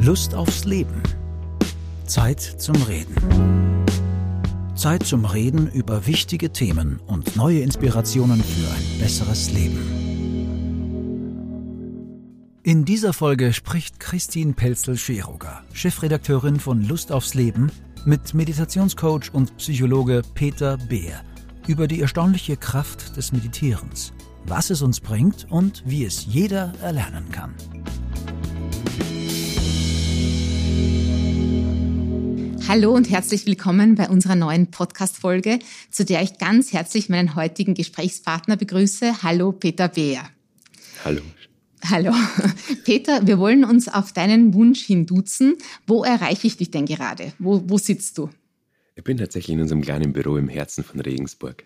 Lust aufs Leben. Zeit zum Reden. Zeit zum Reden über wichtige Themen und neue Inspirationen für ein besseres Leben. In dieser Folge spricht Christine Pelzel-Scheroger, Chefredakteurin von Lust aufs Leben, mit Meditationscoach und Psychologe Peter Beer über die erstaunliche Kraft des Meditierens, was es uns bringt und wie es jeder erlernen kann. Hallo und herzlich willkommen bei unserer neuen Podcast-Folge, zu der ich ganz herzlich meinen heutigen Gesprächspartner begrüße. Hallo, Peter Beer. Hallo. Hallo. Peter, wir wollen uns auf deinen Wunsch hin duzen. Wo erreiche ich dich denn gerade? Wo, wo sitzt du? Ich bin tatsächlich in unserem kleinen Büro im Herzen von Regensburg.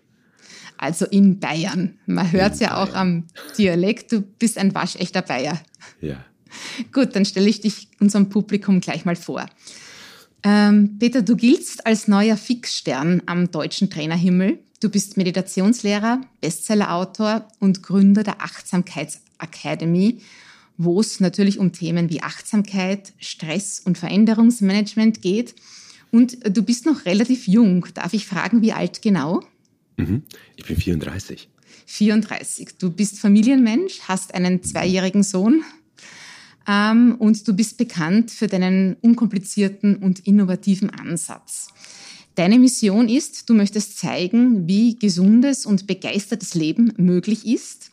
Also in Bayern. Man hört es ja Bayern. auch am Dialekt. Du bist ein waschechter Bayer. Ja. Gut, dann stelle ich dich unserem Publikum gleich mal vor. Ähm, Peter, du giltst als neuer Fixstern am deutschen Trainerhimmel. Du bist Meditationslehrer, Bestsellerautor und Gründer der Achtsamkeitsakademie, wo es natürlich um Themen wie Achtsamkeit, Stress und Veränderungsmanagement geht. Und du bist noch relativ jung. Darf ich fragen, wie alt genau? Mhm. Ich bin 34. 34. Du bist Familienmensch, hast einen zweijährigen Sohn. Ähm, und du bist bekannt für deinen unkomplizierten und innovativen Ansatz. Deine Mission ist, du möchtest zeigen, wie gesundes und begeistertes Leben möglich ist.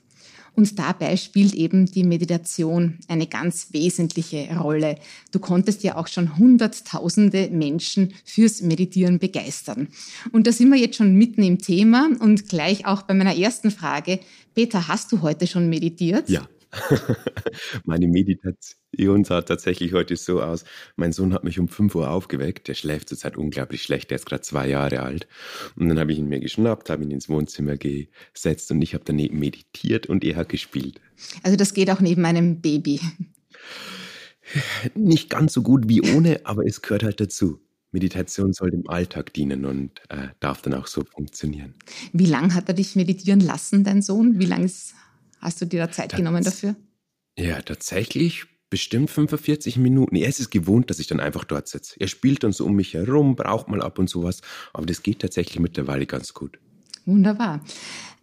Und dabei spielt eben die Meditation eine ganz wesentliche Rolle. Du konntest ja auch schon hunderttausende Menschen fürs Meditieren begeistern. Und da sind wir jetzt schon mitten im Thema und gleich auch bei meiner ersten Frage. Peter, hast du heute schon meditiert? Ja. Meine Meditation sah tatsächlich heute so aus. Mein Sohn hat mich um 5 Uhr aufgeweckt. Der schläft zurzeit unglaublich schlecht. Der ist gerade zwei Jahre alt. Und dann habe ich ihn mir geschnappt, habe ihn ins Wohnzimmer gesetzt und ich habe daneben meditiert und er hat gespielt. Also das geht auch neben einem Baby. Nicht ganz so gut wie ohne, aber es gehört halt dazu. Meditation soll dem Alltag dienen und äh, darf dann auch so funktionieren. Wie lange hat er dich meditieren lassen, dein Sohn? Wie lange ist Hast du dir da Zeit Tats genommen dafür? Ja, tatsächlich bestimmt 45 Minuten. Er ist es gewohnt, dass ich dann einfach dort sitze. Er spielt dann so um mich herum, braucht mal ab und zu was, aber das geht tatsächlich mittlerweile ganz gut. Wunderbar.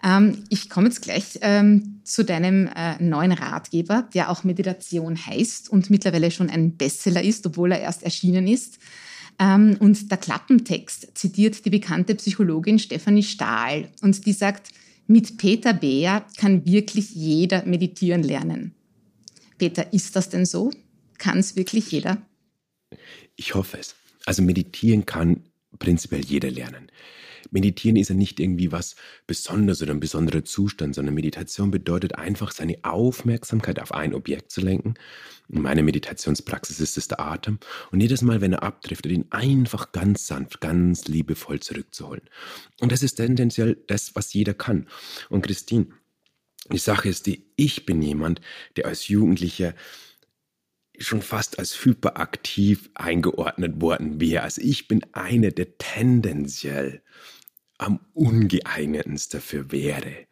Ähm, ich komme jetzt gleich ähm, zu deinem äh, neuen Ratgeber, der auch Meditation heißt und mittlerweile schon ein Bestseller ist, obwohl er erst erschienen ist. Ähm, und der Klappentext zitiert die bekannte Psychologin Stefanie Stahl und die sagt, mit Peter Beer kann wirklich jeder meditieren lernen. Peter, ist das denn so? Kann es wirklich jeder? Ich hoffe es. Also meditieren kann prinzipiell jeder lernen. Meditieren ist ja nicht irgendwie was Besonderes oder ein besonderer Zustand, sondern Meditation bedeutet einfach, seine Aufmerksamkeit auf ein Objekt zu lenken. In meiner Meditationspraxis ist es der Atem. Und jedes Mal, wenn er abdriftet, ihn einfach ganz sanft, ganz liebevoll zurückzuholen. Und das ist tendenziell das, was jeder kann. Und Christine, die Sache ist die, ich bin jemand, der als Jugendlicher schon fast als hyperaktiv eingeordnet worden wäre. Also ich bin einer, der tendenziell am ungeeignetsten dafür wäre.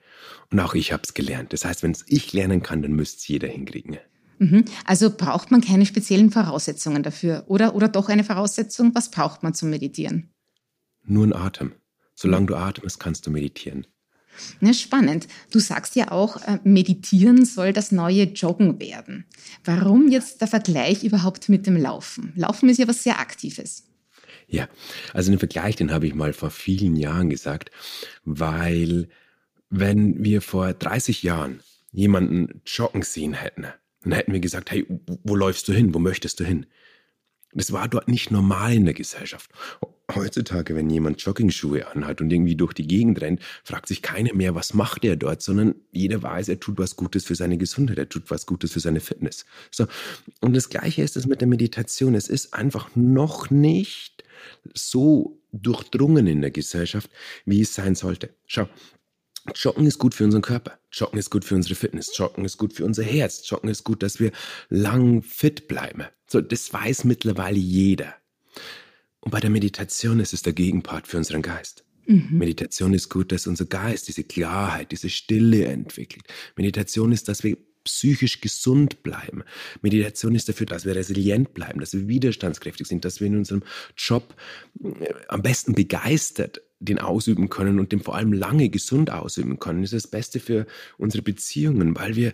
Und auch ich habe es gelernt. Das heißt, wenn es ich lernen kann, dann müsste es jeder hinkriegen. Mhm. Also braucht man keine speziellen Voraussetzungen dafür, oder? Oder doch eine Voraussetzung? Was braucht man zum Meditieren? Nur ein Atem. Solange du atmest, kannst du meditieren. Ja, spannend. Du sagst ja auch, äh, meditieren soll das neue Joggen werden. Warum jetzt der Vergleich überhaupt mit dem Laufen? Laufen ist ja was sehr Aktives. Ja, also den Vergleich, den habe ich mal vor vielen Jahren gesagt, weil wenn wir vor 30 Jahren jemanden joggen sehen hätten, dann hätten wir gesagt, hey, wo läufst du hin? Wo möchtest du hin? Das war dort nicht normal in der Gesellschaft. Heutzutage, wenn jemand Joggingschuhe anhat und irgendwie durch die Gegend rennt, fragt sich keiner mehr, was macht er dort, sondern jeder weiß, er tut was Gutes für seine Gesundheit, er tut was Gutes für seine Fitness. So. Und das Gleiche ist es mit der Meditation. Es ist einfach noch nicht so durchdrungen in der Gesellschaft, wie es sein sollte. Schau, Joggen ist gut für unseren Körper. Joggen ist gut für unsere Fitness. Joggen ist gut für unser Herz. Joggen ist gut, dass wir lang fit bleiben. So, das weiß mittlerweile jeder. Und bei der Meditation ist es der Gegenpart für unseren Geist. Mhm. Meditation ist gut, dass unser Geist diese Klarheit, diese Stille entwickelt. Meditation ist, dass wir psychisch gesund bleiben. Meditation ist dafür, dass wir resilient bleiben, dass wir widerstandskräftig sind, dass wir in unserem Job äh, am besten begeistert den ausüben können und den vor allem lange gesund ausüben können. Das ist das Beste für unsere Beziehungen, weil wir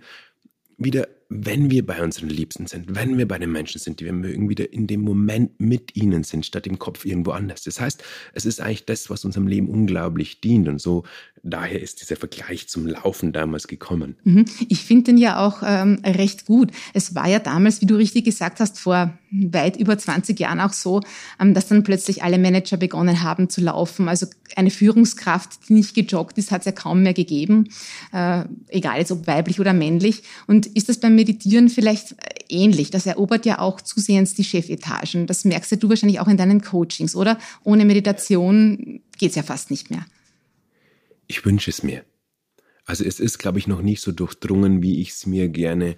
wieder wenn wir bei unseren Liebsten sind, wenn wir bei den Menschen sind, die wir mögen, wieder in dem Moment mit ihnen sind, statt im Kopf irgendwo anders. Das heißt, es ist eigentlich das, was unserem Leben unglaublich dient. Und so, daher ist dieser Vergleich zum Laufen damals gekommen. Mhm. Ich finde den ja auch ähm, recht gut. Es war ja damals, wie du richtig gesagt hast, vor weit über 20 Jahren auch so, ähm, dass dann plötzlich alle Manager begonnen haben zu laufen. Also eine Führungskraft, die nicht gejoggt ist, hat es ja kaum mehr gegeben, äh, egal jetzt ob weiblich oder männlich. Und ist das beim Meditieren vielleicht äh, ähnlich. Das erobert ja auch zusehends die Chefetagen. Das merkst du wahrscheinlich auch in deinen Coachings, oder? Ohne Meditation geht es ja fast nicht mehr. Ich wünsche es mir. Also es ist, glaube ich, noch nicht so durchdrungen, wie ich es mir gerne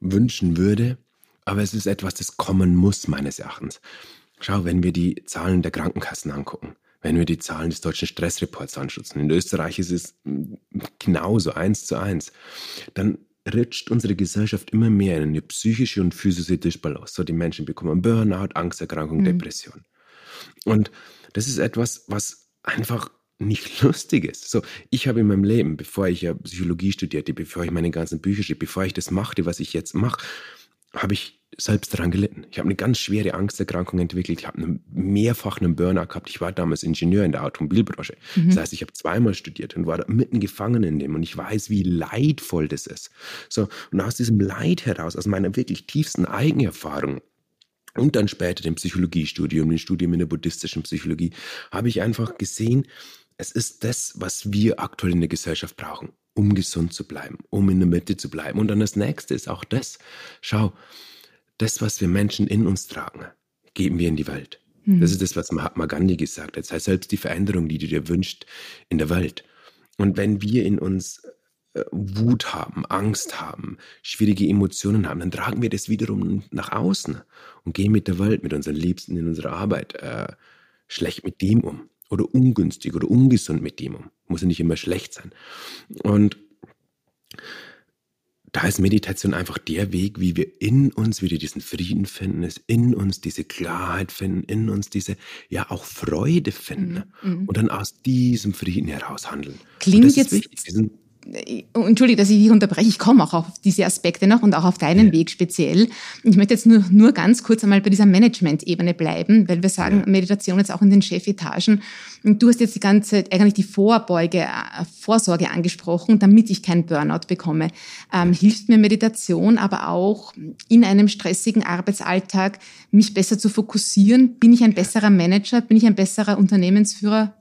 wünschen würde. Aber es ist etwas, das kommen muss, meines Erachtens. Schau, wenn wir die Zahlen der Krankenkassen angucken, wenn wir die Zahlen des deutschen Stressreports anschutzen, in Österreich ist es mm, genauso, eins zu eins, dann rutscht unsere Gesellschaft immer mehr in eine psychische und physische Disbalance. So die Menschen bekommen Burnout, Angsterkrankung, mhm. Depression. Und das ist etwas, was einfach nicht lustig ist. So, ich habe in meinem Leben, bevor ich ja Psychologie studierte, bevor ich meine ganzen Bücher schrieb, bevor ich das machte, was ich jetzt mache, habe ich selbst daran gelitten. Ich habe eine ganz schwere Angsterkrankung entwickelt. Ich habe eine, mehrfach einen Burnout gehabt. Ich war damals Ingenieur in der Automobilbranche. Mhm. Das heißt, ich habe zweimal studiert und war da mitten gefangen in dem. Und ich weiß, wie leidvoll das ist. So, und aus diesem Leid heraus, aus meiner wirklich tiefsten Eigenerfahrung, und dann später dem Psychologiestudium, dem Studium in der buddhistischen Psychologie, habe ich einfach gesehen, es ist das, was wir aktuell in der Gesellschaft brauchen, um gesund zu bleiben, um in der Mitte zu bleiben. Und dann das nächste ist auch das. Schau, das, was wir Menschen in uns tragen, geben wir in die Welt. Mhm. Das ist das, was Mahatma Gandhi gesagt hat. Das heißt, selbst die Veränderung, die du dir wünschst in der Welt. Und wenn wir in uns äh, Wut haben, Angst haben, schwierige Emotionen haben, dann tragen wir das wiederum nach außen und gehen mit der Welt, mit unseren Liebsten in unserer Arbeit äh, schlecht mit dem um oder ungünstig oder ungesund mit dem um. Muss ja nicht immer schlecht sein. Und da ist Meditation einfach der Weg, wie wir in uns wieder diesen Frieden finden, es in uns diese Klarheit finden, in uns diese ja auch Freude finden mm, mm. und dann aus diesem Frieden heraus handeln. Klingt jetzt diesen, Entschuldige, dass ich dich unterbreche, ich komme auch auf diese Aspekte noch und auch auf deinen ja. Weg speziell. Ich möchte jetzt nur, nur ganz kurz einmal bei dieser Management-Ebene bleiben, weil wir sagen, ja. Meditation jetzt auch in den Chefetagen. Und du hast jetzt die ganze, eigentlich die Vorbeuge, äh, Vorsorge angesprochen, damit ich keinen Burnout bekomme. Ähm, hilft mir Meditation aber auch in einem stressigen Arbeitsalltag, mich besser zu fokussieren? Bin ich ein besserer Manager? Bin ich ein besserer Unternehmensführer?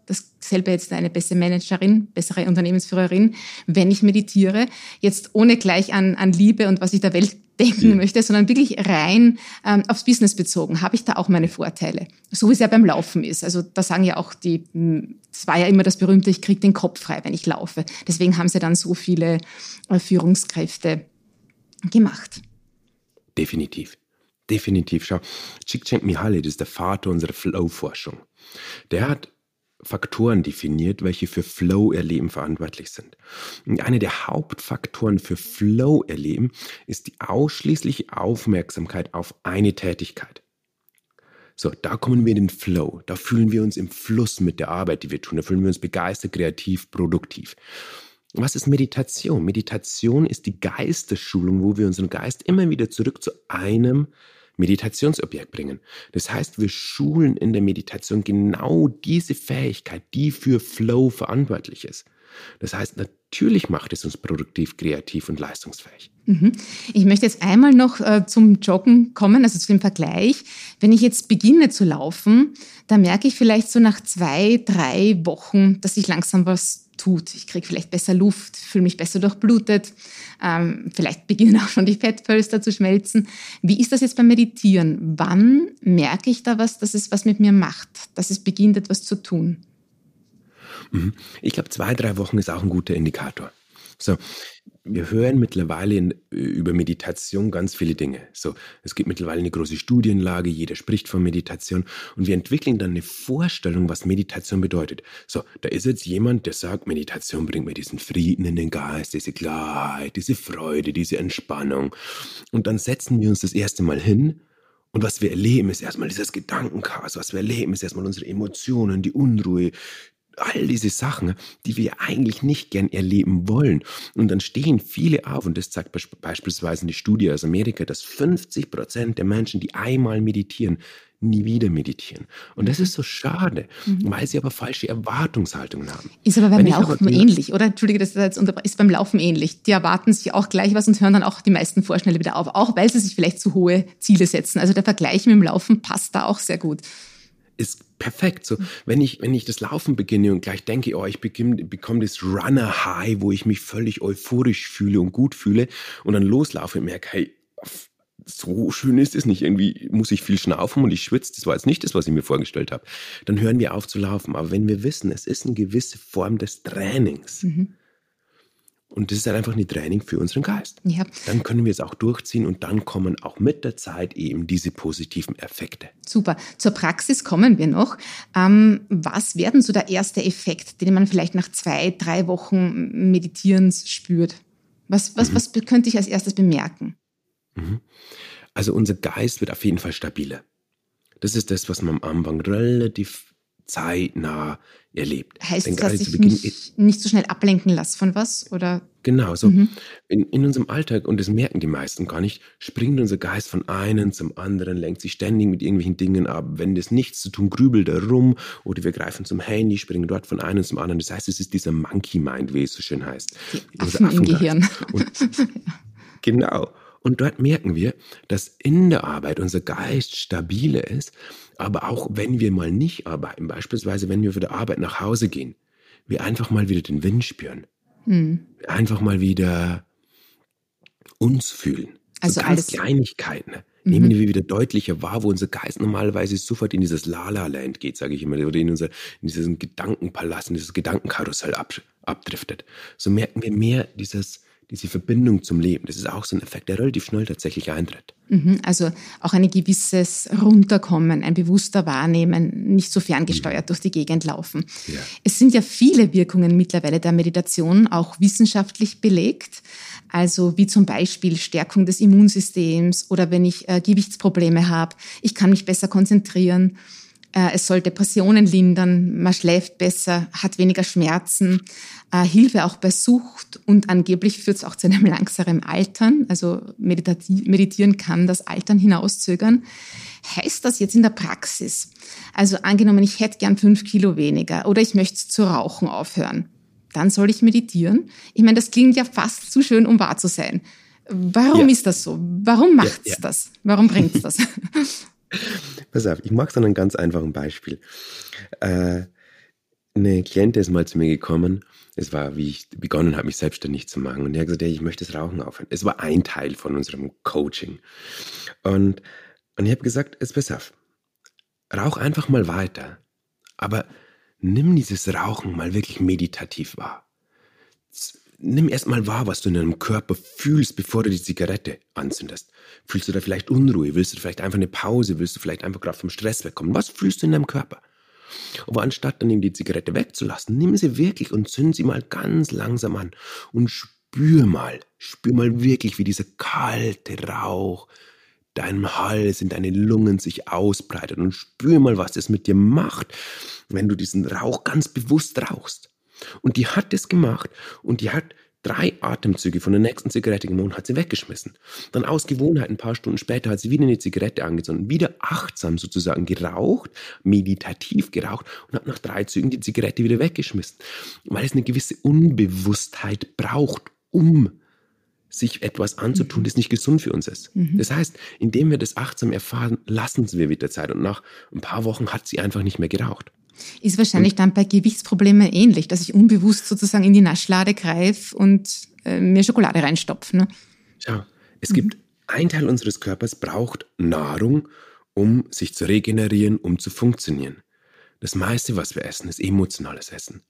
Dasselbe jetzt eine bessere Managerin, bessere Unternehmensführerin, wenn ich meditiere. Jetzt ohne gleich an, an Liebe und was ich der Welt denken mhm. möchte, sondern wirklich rein ähm, aufs Business bezogen, habe ich da auch meine Vorteile. So wie es ja beim Laufen ist. Also da sagen ja auch die, hm, es war ja immer das berühmte, ich kriege den Kopf frei, wenn ich laufe. Deswegen haben sie dann so viele äh, Führungskräfte gemacht. Definitiv. Definitiv. Schau, Csikszentmihalyi, das ist der Vater unserer Flow-Forschung. Der hat Faktoren definiert, welche für Flow-Erleben verantwortlich sind. Und einer der Hauptfaktoren für Flow-Erleben ist die ausschließliche Aufmerksamkeit auf eine Tätigkeit. So, da kommen wir in den Flow. Da fühlen wir uns im Fluss mit der Arbeit, die wir tun. Da fühlen wir uns begeistert, kreativ, produktiv. Was ist Meditation? Meditation ist die Geistesschulung, wo wir unseren Geist immer wieder zurück zu einem Meditationsobjekt bringen. Das heißt, wir schulen in der Meditation genau diese Fähigkeit, die für Flow verantwortlich ist. Das heißt, natürlich macht es uns produktiv, kreativ und leistungsfähig. Mhm. Ich möchte jetzt einmal noch äh, zum Joggen kommen, also zu dem Vergleich. Wenn ich jetzt beginne zu laufen, da merke ich vielleicht so nach zwei, drei Wochen, dass ich langsam was tut. Ich kriege vielleicht besser Luft, fühle mich besser durchblutet, ähm, vielleicht beginnen auch schon die Fettpölster zu schmelzen. Wie ist das jetzt beim Meditieren? Wann merke ich da was, dass es was mit mir macht, dass es beginnt, etwas zu tun? Mhm. Ich glaube, zwei, drei Wochen ist auch ein guter Indikator. So, wir hören mittlerweile in, über Meditation ganz viele Dinge. So, es gibt mittlerweile eine große Studienlage, jeder spricht von Meditation und wir entwickeln dann eine Vorstellung, was Meditation bedeutet. So, da ist jetzt jemand, der sagt, Meditation bringt mir diesen Frieden in den Geist, diese Klarheit, diese Freude, diese Entspannung. Und dann setzen wir uns das erste Mal hin und was wir erleben, ist erstmal dieses Gedankenchaos. Was wir erleben, ist erstmal unsere Emotionen, die Unruhe, all diese Sachen, die wir eigentlich nicht gern erleben wollen. Und dann stehen viele auf, und das zeigt beispielsweise die Studie aus Amerika, dass 50 Prozent der Menschen, die einmal meditieren, nie wieder meditieren. Und das ist so schade, mhm. weil sie aber falsche Erwartungshaltungen haben. Ist aber beim Wenn Laufen aber, ähnlich, oder? Entschuldige, das ist, jetzt ist beim Laufen ähnlich. Die erwarten sich auch gleich was und hören dann auch die meisten vorschnell wieder auf, auch weil sie sich vielleicht zu hohe Ziele setzen. Also der Vergleich mit dem Laufen passt da auch sehr gut ist perfekt. So, wenn ich, wenn ich das Laufen beginne und gleich denke, oh, ich bekomme, bekomme das Runner High, wo ich mich völlig euphorisch fühle und gut fühle und dann loslaufe und merke, hey, so schön ist es nicht. Irgendwie muss ich viel schnaufen und ich schwitze. Das war jetzt nicht das, was ich mir vorgestellt habe. Dann hören wir auf zu laufen. Aber wenn wir wissen, es ist eine gewisse Form des Trainings, mhm. Und das ist halt einfach ein Training für unseren Geist. Ja. Dann können wir es auch durchziehen und dann kommen auch mit der Zeit eben diese positiven Effekte. Super. Zur Praxis kommen wir noch. Ähm, was werden so der erste Effekt, den man vielleicht nach zwei, drei Wochen Meditierens spürt? Was, was, mhm. was könnte ich als erstes bemerken? Mhm. Also unser Geist wird auf jeden Fall stabiler. Das ist das, was man am Anfang relativ zeitnah erlebt. Heißt das, dass ich mich nicht so schnell ablenken lasse von was? Oder? Genau, so mhm. in, in unserem Alltag, und das merken die meisten gar nicht, springt unser Geist von einem zum anderen, lenkt sich ständig mit irgendwelchen Dingen ab. Wenn das nichts zu tun, grübelt er rum oder wir greifen zum Handy, springen dort von einem zum anderen. Das heißt, es ist dieser Monkey Mind, wie es so schön heißt. Die Affen im Gehirn. Und, genau. Und dort merken wir, dass in der Arbeit unser Geist stabiler ist, aber auch wenn wir mal nicht arbeiten, beispielsweise wenn wir für die Arbeit nach Hause gehen, wir einfach mal wieder den Wind spüren. Hm. Einfach mal wieder uns fühlen. Also so alles Kleinigkeiten. Ne? Mhm. Nehmen wir wieder deutlicher wahr, wo unser Geist normalerweise sofort in dieses Lala-Land geht, sage ich immer, oder in, unser, in diesen Gedankenpalast, in dieses Gedankenkarussell ab, abdriftet. So merken wir mehr dieses diese Verbindung zum Leben. Das ist auch so ein Effekt, der relativ schnell tatsächlich eintritt. Mhm, also auch ein gewisses Runterkommen, ein bewusster Wahrnehmen, nicht so ferngesteuert mhm. durch die Gegend laufen. Ja. Es sind ja viele Wirkungen mittlerweile der Meditation auch wissenschaftlich belegt. Also wie zum Beispiel Stärkung des Immunsystems oder wenn ich äh, Gewichtsprobleme habe, ich kann mich besser konzentrieren. Äh, es soll Depressionen lindern, man schläft besser, hat weniger Schmerzen, äh, Hilfe auch bei Sucht und angeblich führt es auch zu einem langsamen Altern. Also meditieren kann das Altern hinauszögern. Heißt das jetzt in der Praxis? Also angenommen, ich hätte gern fünf Kilo weniger oder ich möchte zu rauchen aufhören. Dann soll ich meditieren? Ich meine, das klingt ja fast zu schön, um wahr zu sein. Warum ja. ist das so? Warum macht's ja, ja. das? Warum bringt's das? Pass auf, ich mache es an einem ganz einfachen Beispiel. Äh, eine Klientin ist mal zu mir gekommen. Es war, wie ich begonnen habe, mich selbstständig zu machen. Und er hat gesagt, ich möchte das Rauchen aufhören. Es war ein Teil von unserem Coaching. Und, und ich habe gesagt, es pass auf, rauch einfach mal weiter. Aber nimm dieses Rauchen mal wirklich meditativ wahr nimm erstmal wahr, was du in deinem Körper fühlst, bevor du die Zigarette anzündest. Fühlst du da vielleicht Unruhe? Willst du vielleicht einfach eine Pause? Willst du vielleicht einfach gerade vom Stress wegkommen? Was fühlst du in deinem Körper? Aber anstatt dann eben die Zigarette wegzulassen, nimm sie wirklich und zünd sie mal ganz langsam an und spür mal, spür mal wirklich, wie dieser kalte Rauch deinem Hals, in deine Lungen sich ausbreitet und spür mal, was das mit dir macht, wenn du diesen Rauch ganz bewusst rauchst. Und die hat das gemacht und die hat drei Atemzüge von der nächsten Zigarette genommen und hat sie weggeschmissen. Dann aus Gewohnheit ein paar Stunden später hat sie wieder eine Zigarette angezündet, wieder achtsam sozusagen geraucht, meditativ geraucht und hat nach drei Zügen die Zigarette wieder weggeschmissen, weil es eine gewisse Unbewusstheit braucht, um sich etwas anzutun, mhm. das nicht gesund für uns ist. Mhm. Das heißt, indem wir das achtsam erfahren, lassen wir mit der Zeit und nach ein paar Wochen hat sie einfach nicht mehr geraucht. Ist wahrscheinlich und, dann bei Gewichtsproblemen ähnlich, dass ich unbewusst sozusagen in die Naschlade greife und äh, mir Schokolade reinstopfe. Ne? Schau, es mhm. gibt ein Teil unseres Körpers braucht Nahrung, um sich zu regenerieren, um zu funktionieren. Das meiste, was wir essen, ist emotionales Essen.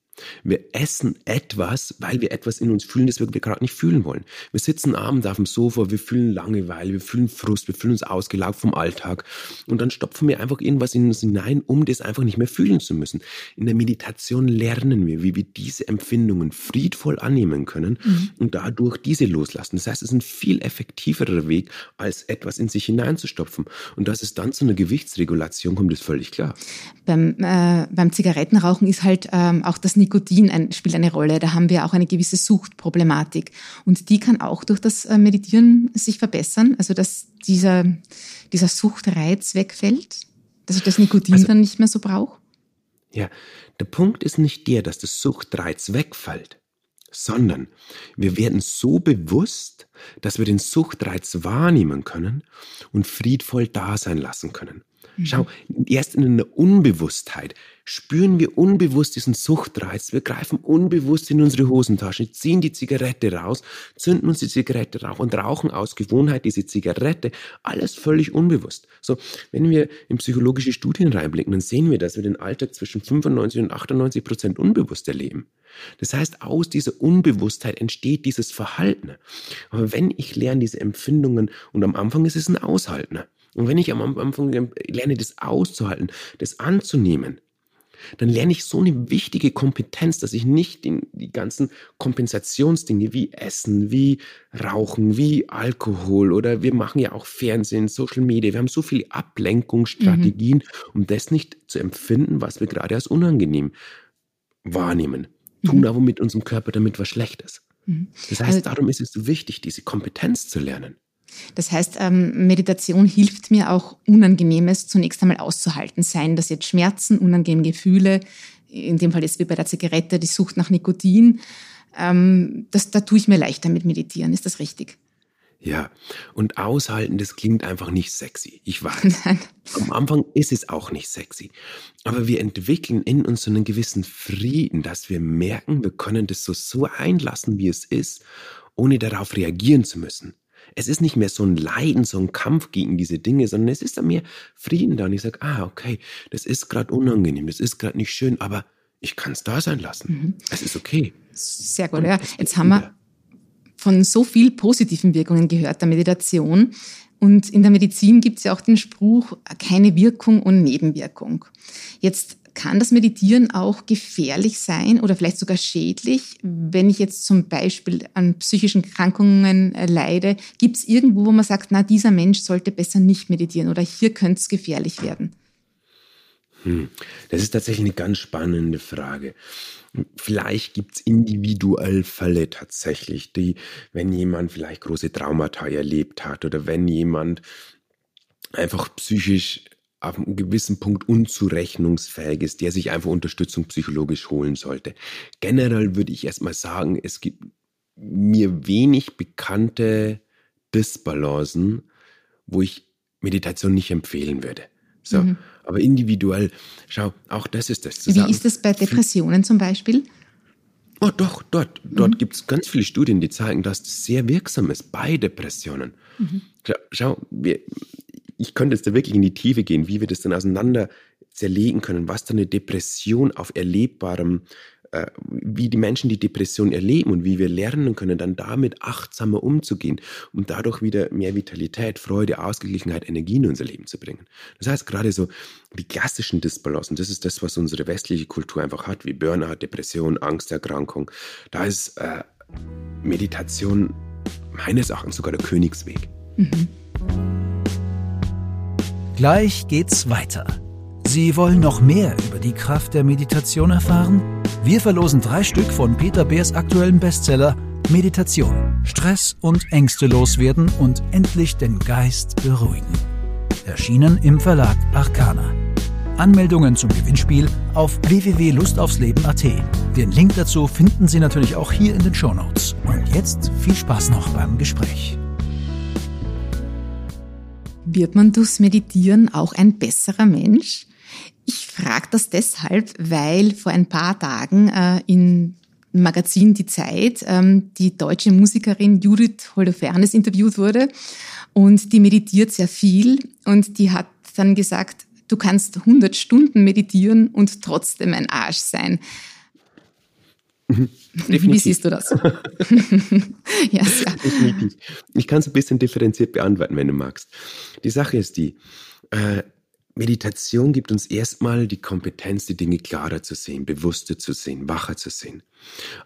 Wir essen etwas, weil wir etwas in uns fühlen, das wir gerade nicht fühlen wollen. Wir sitzen abends auf dem Sofa, wir fühlen Langeweile, wir fühlen Frust, wir fühlen uns ausgelaugt vom Alltag und dann stopfen wir einfach irgendwas in uns hinein, um das einfach nicht mehr fühlen zu müssen. In der Meditation lernen wir, wie wir diese Empfindungen friedvoll annehmen können mhm. und dadurch diese loslassen. Das heißt, es ist ein viel effektiverer Weg, als etwas in sich hineinzustopfen. Und dass es dann zu einer Gewichtsregulation kommt, ist völlig klar. Beim, äh, beim Zigarettenrauchen ist halt ähm, auch das Nikotin ein, spielt eine Rolle. Da haben wir auch eine gewisse Suchtproblematik. Und die kann auch durch das äh, Meditieren sich verbessern. Also, dass dieser, dieser Suchtreiz wegfällt, dass ich das Nikotin also, dann nicht mehr so brauche. Ja, der Punkt ist nicht der, dass der Suchtreiz wegfällt, sondern wir werden so bewusst, dass wir den Suchtreiz wahrnehmen können und friedvoll da sein lassen können. Schau, erst in einer Unbewusstheit spüren wir unbewusst diesen Suchtreiz. Wir greifen unbewusst in unsere Hosentasche, ziehen die Zigarette raus, zünden uns die Zigarette rauf und rauchen aus Gewohnheit diese Zigarette. Alles völlig unbewusst. So, wenn wir in psychologische Studien reinblicken, dann sehen wir, dass wir den Alltag zwischen 95 und 98 Prozent unbewusst erleben. Das heißt, aus dieser Unbewusstheit entsteht dieses Verhalten. Aber wenn ich lerne diese Empfindungen und am Anfang ist es ein Aushalten. Und wenn ich am Anfang lerne, das auszuhalten, das anzunehmen, dann lerne ich so eine wichtige Kompetenz, dass ich nicht die, die ganzen Kompensationsdinge wie Essen, wie Rauchen, wie Alkohol oder wir machen ja auch Fernsehen, Social Media, wir haben so viele Ablenkungsstrategien, mhm. um das nicht zu empfinden, was wir gerade als unangenehm wahrnehmen. Tun mhm. aber mit unserem Körper damit was Schlechtes. Mhm. Das heißt, also, darum ist es so wichtig, diese Kompetenz zu lernen. Das heißt, ähm, Meditation hilft mir auch Unangenehmes zunächst einmal auszuhalten, seien das jetzt Schmerzen, unangenehme Gefühle, in dem Fall jetzt wie bei der Zigarette, die Sucht nach Nikotin. Ähm, das, da tue ich mir leichter mit Meditieren, ist das richtig? Ja, und aushalten, das klingt einfach nicht sexy. Ich weiß. Nein. Am Anfang ist es auch nicht sexy. Aber wir entwickeln in uns so einen gewissen Frieden, dass wir merken, wir können das so, so einlassen, wie es ist, ohne darauf reagieren zu müssen. Es ist nicht mehr so ein Leiden, so ein Kampf gegen diese Dinge, sondern es ist dann mehr Frieden da. Und ich sage, ah, okay, das ist gerade unangenehm, das ist gerade nicht schön, aber ich kann es da sein lassen. Mhm. Es ist okay. Sehr gut, ja. Jetzt haben wir von so viel positiven Wirkungen gehört der Meditation. Und in der Medizin gibt es ja auch den Spruch, keine Wirkung und Nebenwirkung. Jetzt kann das Meditieren auch gefährlich sein oder vielleicht sogar schädlich, wenn ich jetzt zum Beispiel an psychischen Krankungen äh, leide? Gibt es irgendwo, wo man sagt, na, dieser Mensch sollte besser nicht meditieren oder hier könnte es gefährlich werden? Hm. Das ist tatsächlich eine ganz spannende Frage. Vielleicht gibt es individuell Fälle tatsächlich, die, wenn jemand vielleicht große Traumata erlebt hat oder wenn jemand einfach psychisch auf einem gewissen Punkt unzurechnungsfähig ist, der sich einfach Unterstützung psychologisch holen sollte. Generell würde ich erstmal sagen, es gibt mir wenig bekannte Disbalancen, wo ich Meditation nicht empfehlen würde. So, mhm. aber individuell, schau, auch das ist das. Wie sagen, ist das bei Depressionen zum Beispiel? Oh, doch, dort, dort mhm. gibt es ganz viele Studien, die zeigen, dass das sehr wirksam ist bei Depressionen. Mhm. Schau, schau wir, ich könnte jetzt da wirklich in die Tiefe gehen, wie wir das dann auseinander zerlegen können, was dann eine Depression auf erlebbarem, äh, wie die Menschen die Depression erleben und wie wir lernen können, dann damit achtsamer umzugehen und dadurch wieder mehr Vitalität, Freude, Ausgeglichenheit, Energie in unser Leben zu bringen. Das heißt, gerade so die klassischen Disbalancen, das ist das, was unsere westliche Kultur einfach hat, wie Burnout, Depression, Angsterkrankung. Da ist äh, Meditation meines Erachtens sogar der Königsweg. Mhm. Gleich geht's weiter. Sie wollen noch mehr über die Kraft der Meditation erfahren? Wir verlosen drei Stück von Peter Beers aktuellen Bestseller Meditation, Stress und Ängste loswerden und endlich den Geist beruhigen. Erschienen im Verlag Arcana. Anmeldungen zum Gewinnspiel auf www.lustaufsleben.at. Den Link dazu finden Sie natürlich auch hier in den Shownotes. Und jetzt viel Spaß noch beim Gespräch. Wird man durchs Meditieren auch ein besserer Mensch? Ich frage das deshalb, weil vor ein paar Tagen äh, in Magazin Die Zeit ähm, die deutsche Musikerin Judith Holofernes interviewt wurde und die meditiert sehr viel und die hat dann gesagt, du kannst 100 Stunden meditieren und trotzdem ein Arsch sein. Mhm. Wie siehst du das? ja, Definitiv. Ich kann es ein bisschen differenziert beantworten, wenn du magst. Die Sache ist die, äh, Meditation gibt uns erstmal die Kompetenz, die Dinge klarer zu sehen, bewusster zu sehen, wacher zu sehen.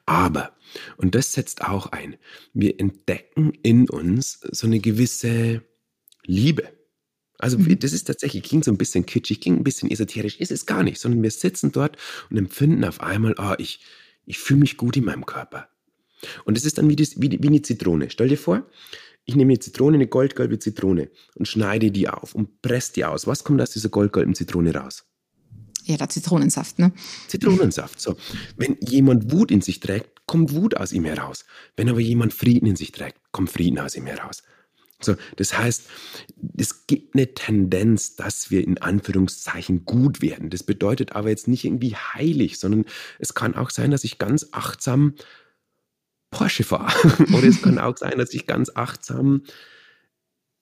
Aber, und das setzt auch ein, wir entdecken in uns so eine gewisse Liebe. Also mhm. das ist tatsächlich, klingt so ein bisschen kitschig, klingt ein bisschen esoterisch, ist es gar nicht, sondern wir sitzen dort und empfinden auf einmal, oh, ich, ich fühle mich gut in meinem Körper. Und es ist dann wie, das, wie, wie eine Zitrone. Stell dir vor, ich nehme eine Zitrone, eine goldgelbe Zitrone und schneide die auf und presse die aus. Was kommt aus dieser goldgelben Zitrone raus? Ja, der Zitronensaft, ne? Zitronensaft, so. Wenn jemand Wut in sich trägt, kommt Wut aus ihm heraus. Wenn aber jemand Frieden in sich trägt, kommt Frieden aus ihm heraus. So, das heißt, es gibt eine Tendenz, dass wir in Anführungszeichen gut werden. Das bedeutet aber jetzt nicht irgendwie heilig, sondern es kann auch sein, dass ich ganz achtsam Porsche fahre. Oder es kann auch sein, dass ich ganz achtsam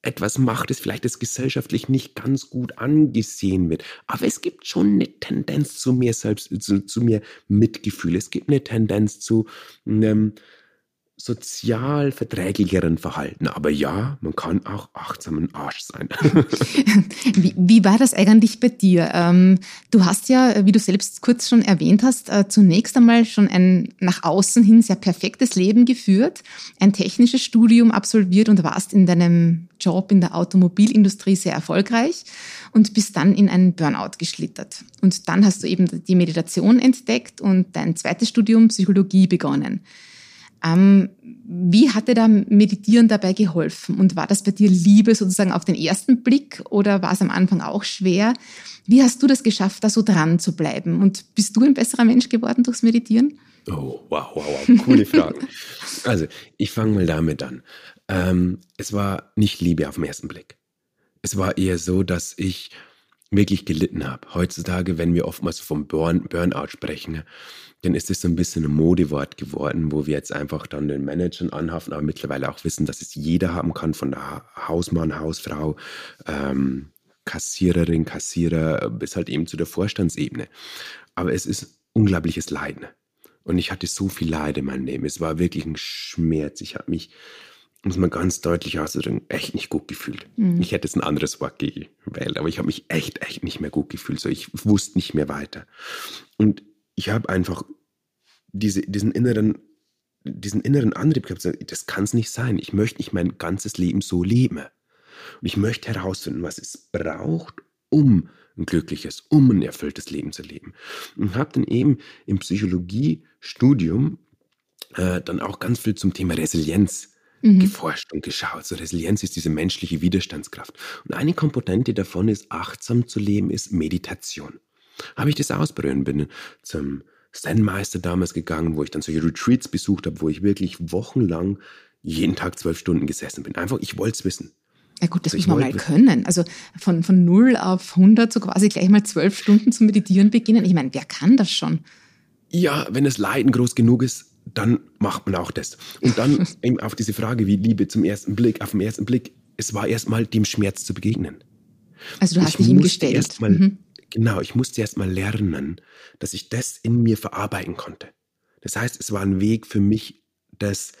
etwas mache, das vielleicht das gesellschaftlich nicht ganz gut angesehen wird. Aber es gibt schon eine Tendenz zu mir selbst, zu, zu mir Mitgefühl. Es gibt eine Tendenz zu einem sozial verträglicheren Verhalten. Aber ja, man kann auch achtsam ein Arsch sein. wie, wie, war das eigentlich bei dir? Ähm, du hast ja, wie du selbst kurz schon erwähnt hast, äh, zunächst einmal schon ein nach außen hin sehr perfektes Leben geführt, ein technisches Studium absolviert und warst in deinem Job in der Automobilindustrie sehr erfolgreich und bist dann in einen Burnout geschlittert. Und dann hast du eben die Meditation entdeckt und dein zweites Studium Psychologie begonnen. Ähm, wie hat dir da Meditieren dabei geholfen? Und war das bei dir Liebe sozusagen auf den ersten Blick oder war es am Anfang auch schwer? Wie hast du das geschafft, da so dran zu bleiben? Und bist du ein besserer Mensch geworden durchs Meditieren? Oh, wow, wow, wow. Coole Frage. also, ich fange mal damit an. Ähm, es war nicht Liebe auf den ersten Blick. Es war eher so, dass ich wirklich gelitten habe. Heutzutage, wenn wir oftmals vom Burn, Burnout sprechen, dann ist es so ein bisschen ein Modewort geworden, wo wir jetzt einfach dann den Managern anhaften, aber mittlerweile auch wissen, dass es jeder haben kann, von der Hausmann, Hausfrau, ähm, Kassiererin, Kassierer bis halt eben zu der Vorstandsebene. Aber es ist unglaubliches Leiden. Und ich hatte so viel Leid in meinem Leben. Es war wirklich ein Schmerz. Ich habe mich, muss man ganz deutlich ausdrücken, echt nicht gut gefühlt. Mhm. Ich hätte jetzt ein anderes Wort gewählt, aber ich habe mich echt, echt nicht mehr gut gefühlt. So, ich wusste nicht mehr weiter. Und ich habe einfach diese, diesen inneren diesen inneren Antrieb gehabt, das kann es nicht sein. Ich möchte nicht mein ganzes Leben so leben. Und ich möchte herausfinden, was es braucht, um ein glückliches, um ein erfülltes Leben zu leben. Und habe dann eben im Psychologiestudium äh, dann auch ganz viel zum Thema Resilienz mhm. geforscht und geschaut. So Resilienz ist diese menschliche Widerstandskraft. Und eine Komponente davon ist, achtsam zu leben, ist Meditation. Habe ich das ausprobieren, bin zum Zen-Meister damals gegangen, wo ich dann solche Retreats besucht habe, wo ich wirklich wochenlang jeden Tag zwölf Stunden gesessen bin. Einfach, ich wollte es wissen. Ja gut, das also muss man mal können. Also von, von 0 auf 100 so quasi gleich mal zwölf Stunden zu meditieren beginnen. Ich meine, wer kann das schon? Ja, wenn das Leiden groß genug ist, dann macht man auch das. Und dann eben auf diese Frage wie Liebe zum ersten Blick, auf den ersten Blick, es war erstmal dem Schmerz zu begegnen. Also du hast ich dich ihm gestellt. Erst mal, mhm. Genau, ich musste erst mal lernen, dass ich das in mir verarbeiten konnte. Das heißt, es war ein Weg für mich des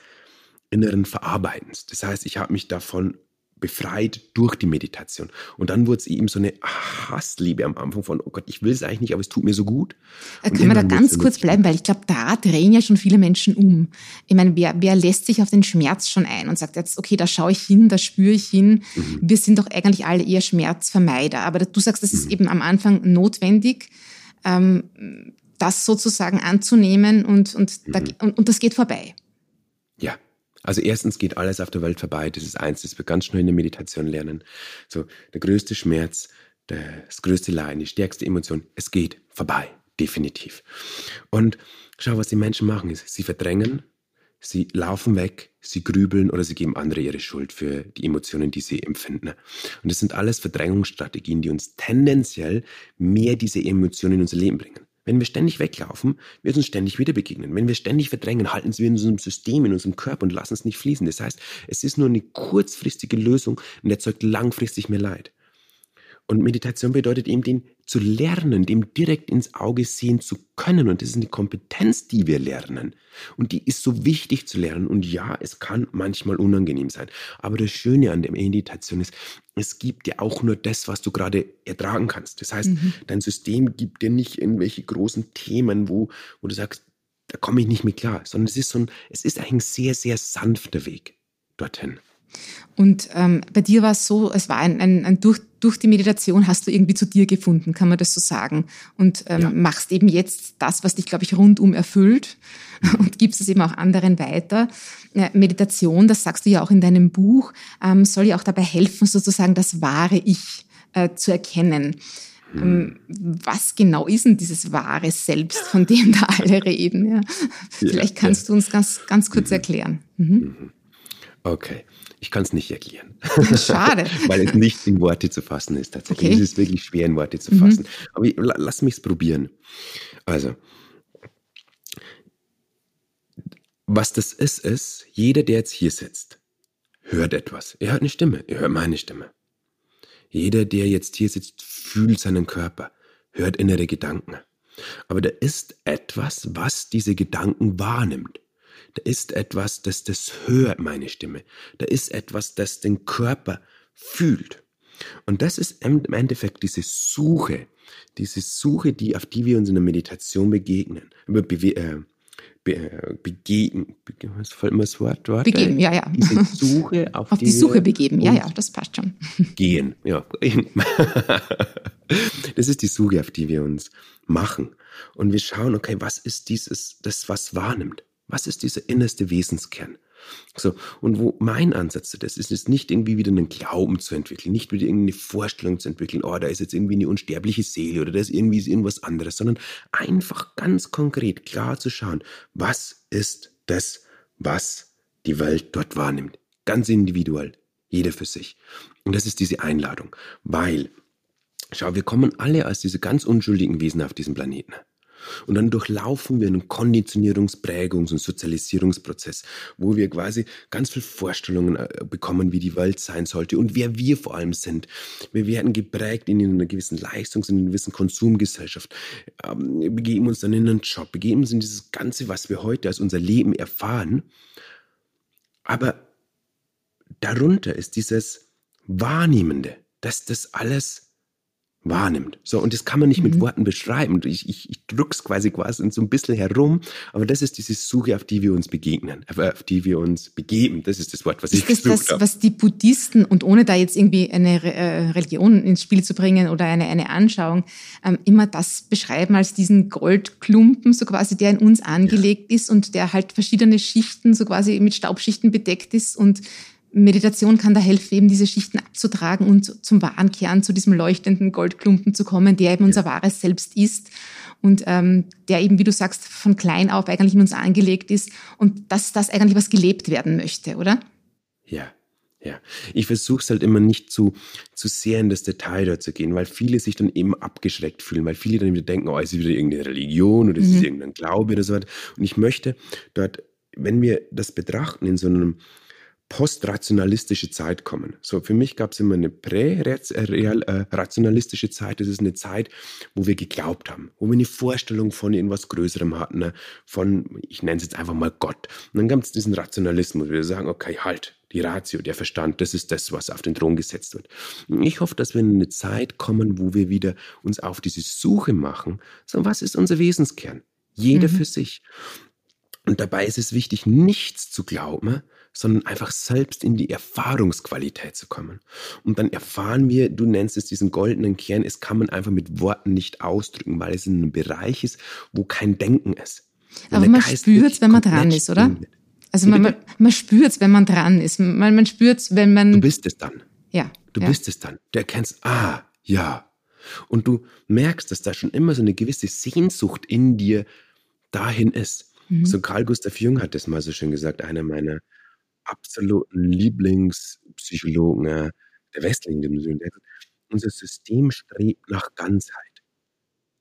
inneren Verarbeitens. Das heißt, ich habe mich davon befreit durch die Meditation. Und dann wurde es eben so eine Hassliebe am Anfang von, oh Gott, ich will es eigentlich nicht, aber es tut mir so gut. Äh, können wir da ganz kurz bleiben, weil ich glaube, da drehen ja schon viele Menschen um. Ich meine, wer, wer lässt sich auf den Schmerz schon ein und sagt jetzt, okay, da schaue ich hin, da spüre ich hin. Mhm. Wir sind doch eigentlich alle eher Schmerzvermeider. Aber du sagst, das ist mhm. eben am Anfang notwendig, ähm, das sozusagen anzunehmen und, und, mhm. da, und, und das geht vorbei. Also erstens geht alles auf der Welt vorbei. Das ist eins, das wir ganz schnell in der Meditation lernen. So, der größte Schmerz, das größte Leiden, die stärkste Emotion, es geht vorbei. Definitiv. Und schau, was die Menschen machen, ist, sie verdrängen, sie laufen weg, sie grübeln oder sie geben andere ihre Schuld für die Emotionen, die sie empfinden. Und das sind alles Verdrängungsstrategien, die uns tendenziell mehr diese Emotionen in unser Leben bringen. Wenn wir ständig weglaufen, wird uns ständig wieder begegnen. Wenn wir ständig verdrängen, halten sie in unserem System, in unserem Körper und lassen es nicht fließen. Das heißt, es ist nur eine kurzfristige Lösung und erzeugt langfristig mehr Leid. Und Meditation bedeutet eben, den zu lernen, dem direkt ins Auge sehen zu können. Und das ist eine Kompetenz, die wir lernen. Und die ist so wichtig zu lernen. Und ja, es kann manchmal unangenehm sein. Aber das Schöne an der Meditation ist, es gibt dir auch nur das, was du gerade ertragen kannst. Das heißt, mhm. dein System gibt dir nicht irgendwelche großen Themen, wo, wo du sagst, da komme ich nicht mehr klar, sondern es ist so ein, es ist ein sehr, sehr sanfter Weg dorthin. Und ähm, bei dir war es so, es war ein, ein, ein durch, durch die Meditation hast du irgendwie zu dir gefunden, kann man das so sagen. Und ähm, ja. machst eben jetzt das, was dich, glaube ich, rundum erfüllt und gibst es eben auch anderen weiter. Äh, Meditation, das sagst du ja auch in deinem Buch, ähm, soll ja auch dabei helfen, sozusagen das wahre Ich äh, zu erkennen. Ähm, was genau ist denn dieses wahre Selbst, von dem da alle reden? Ja? Vielleicht kannst du uns ganz, ganz kurz mhm. erklären. Mhm. mhm. Okay. Ich kann es nicht erklären. Schade. Weil es nicht in Worte zu fassen ist tatsächlich. Okay. Es ist wirklich schwer in Worte zu fassen. Mhm. Aber ich, lass mich es probieren. Also, was das ist, ist, jeder, der jetzt hier sitzt, hört etwas. Er hört eine Stimme. Er hört meine Stimme. Jeder, der jetzt hier sitzt, fühlt seinen Körper, hört innere Gedanken. Aber da ist etwas, was diese Gedanken wahrnimmt. Da ist etwas, das das hört, meine Stimme. Da ist etwas, das den Körper fühlt. Und das ist im Endeffekt diese Suche, diese Suche, die, auf die wir uns in der Meditation begegnen, be, äh, be, begegnen, was fällt mir das Wort dort? Begeben, ja, ja. Diese Suche, auf, auf die, die, Suche begeben, ja, ja, das passt schon. Gehen, ja. Das ist die Suche, auf die wir uns machen. Und wir schauen, okay, was ist dieses, das, was wahrnimmt? Was ist dieser innerste Wesenskern? So, und wo mein Ansatz zu das ist, ist nicht irgendwie wieder einen Glauben zu entwickeln, nicht wieder irgendeine Vorstellung zu entwickeln, oh, da ist jetzt irgendwie eine unsterbliche Seele oder da ist irgendwie irgendwas anderes, sondern einfach ganz konkret klar zu schauen, was ist das, was die Welt dort wahrnimmt. Ganz individuell, jeder für sich. Und das ist diese Einladung, weil, schau, wir kommen alle als diese ganz unschuldigen Wesen auf diesem Planeten. Und dann durchlaufen wir einen Konditionierungs-, und Sozialisierungsprozess, wo wir quasi ganz viele Vorstellungen äh, bekommen, wie die Welt sein sollte und wer wir vor allem sind. Wir werden geprägt in einer gewissen Leistungs-, in einer gewissen Konsumgesellschaft, ähm, begeben uns dann in einen Job, begeben uns in dieses Ganze, was wir heute als unser Leben erfahren. Aber darunter ist dieses Wahrnehmende, dass das alles wahrnimmt. So, und das kann man nicht mhm. mit Worten beschreiben. Ich, ich, ich drück's quasi quasi so ein bisschen herum, aber das ist diese Suche, auf die wir uns begegnen, auf die wir uns begeben. Das ist das Wort, was ist ich gesucht das, das, was die Buddhisten, und ohne da jetzt irgendwie eine äh, Religion ins Spiel zu bringen oder eine, eine Anschauung, ähm, immer das beschreiben als diesen Goldklumpen, so quasi, der in uns angelegt ja. ist und der halt verschiedene Schichten, so quasi mit Staubschichten bedeckt ist und Meditation kann da helfen, eben diese Schichten abzutragen und zum wahren Kern, zu diesem leuchtenden Goldklumpen zu kommen, der eben unser wahres Selbst ist und ähm, der eben, wie du sagst, von klein auf eigentlich in uns angelegt ist und dass das eigentlich was gelebt werden möchte, oder? Ja, ja, ich versuche es halt immer nicht zu, zu sehr in das Detail dort zu gehen, weil viele sich dann eben abgeschreckt fühlen, weil viele dann wieder denken, oh, es ist wieder irgendeine Religion oder es mhm. ist irgendein Glaube oder so weiter. Und ich möchte dort, wenn wir das betrachten in so einem postrationalistische Zeit kommen. So, für mich gab es immer eine prä-rationalistische äh, Zeit. Das ist eine Zeit, wo wir geglaubt haben, wo wir eine Vorstellung von irgendwas Größerem hatten, ne? von, ich nenne es jetzt einfach mal Gott. Und dann gab es diesen Rationalismus, wo wir sagen, okay, halt, die Ratio, der Verstand, das ist das, was auf den Thron gesetzt wird. Und ich hoffe, dass wir in eine Zeit kommen, wo wir wieder uns auf diese Suche machen, so, was ist unser Wesenskern? Jeder mhm. für sich. Und dabei ist es wichtig, nichts zu glauben, sondern einfach selbst in die Erfahrungsqualität zu kommen. Und dann erfahren wir, du nennst es diesen goldenen Kern, es kann man einfach mit Worten nicht ausdrücken, weil es in einem Bereich ist, wo kein Denken ist. Aber man spürt es, wenn man dran ist, oder? Also man, man, man spürt es, wenn man dran ist. Man, man spürt es, wenn man... Du bist es dann. Ja. Du ja. bist es dann. Du erkennst, ah, ja. Und du merkst, dass da schon immer so eine gewisse Sehnsucht in dir dahin ist. Mhm. So Karl Gustav Jung hat das mal so schön gesagt, einer meiner absoluten Lieblingspsychologen äh, der westlichen Dimension. Unser System strebt nach Ganzheit.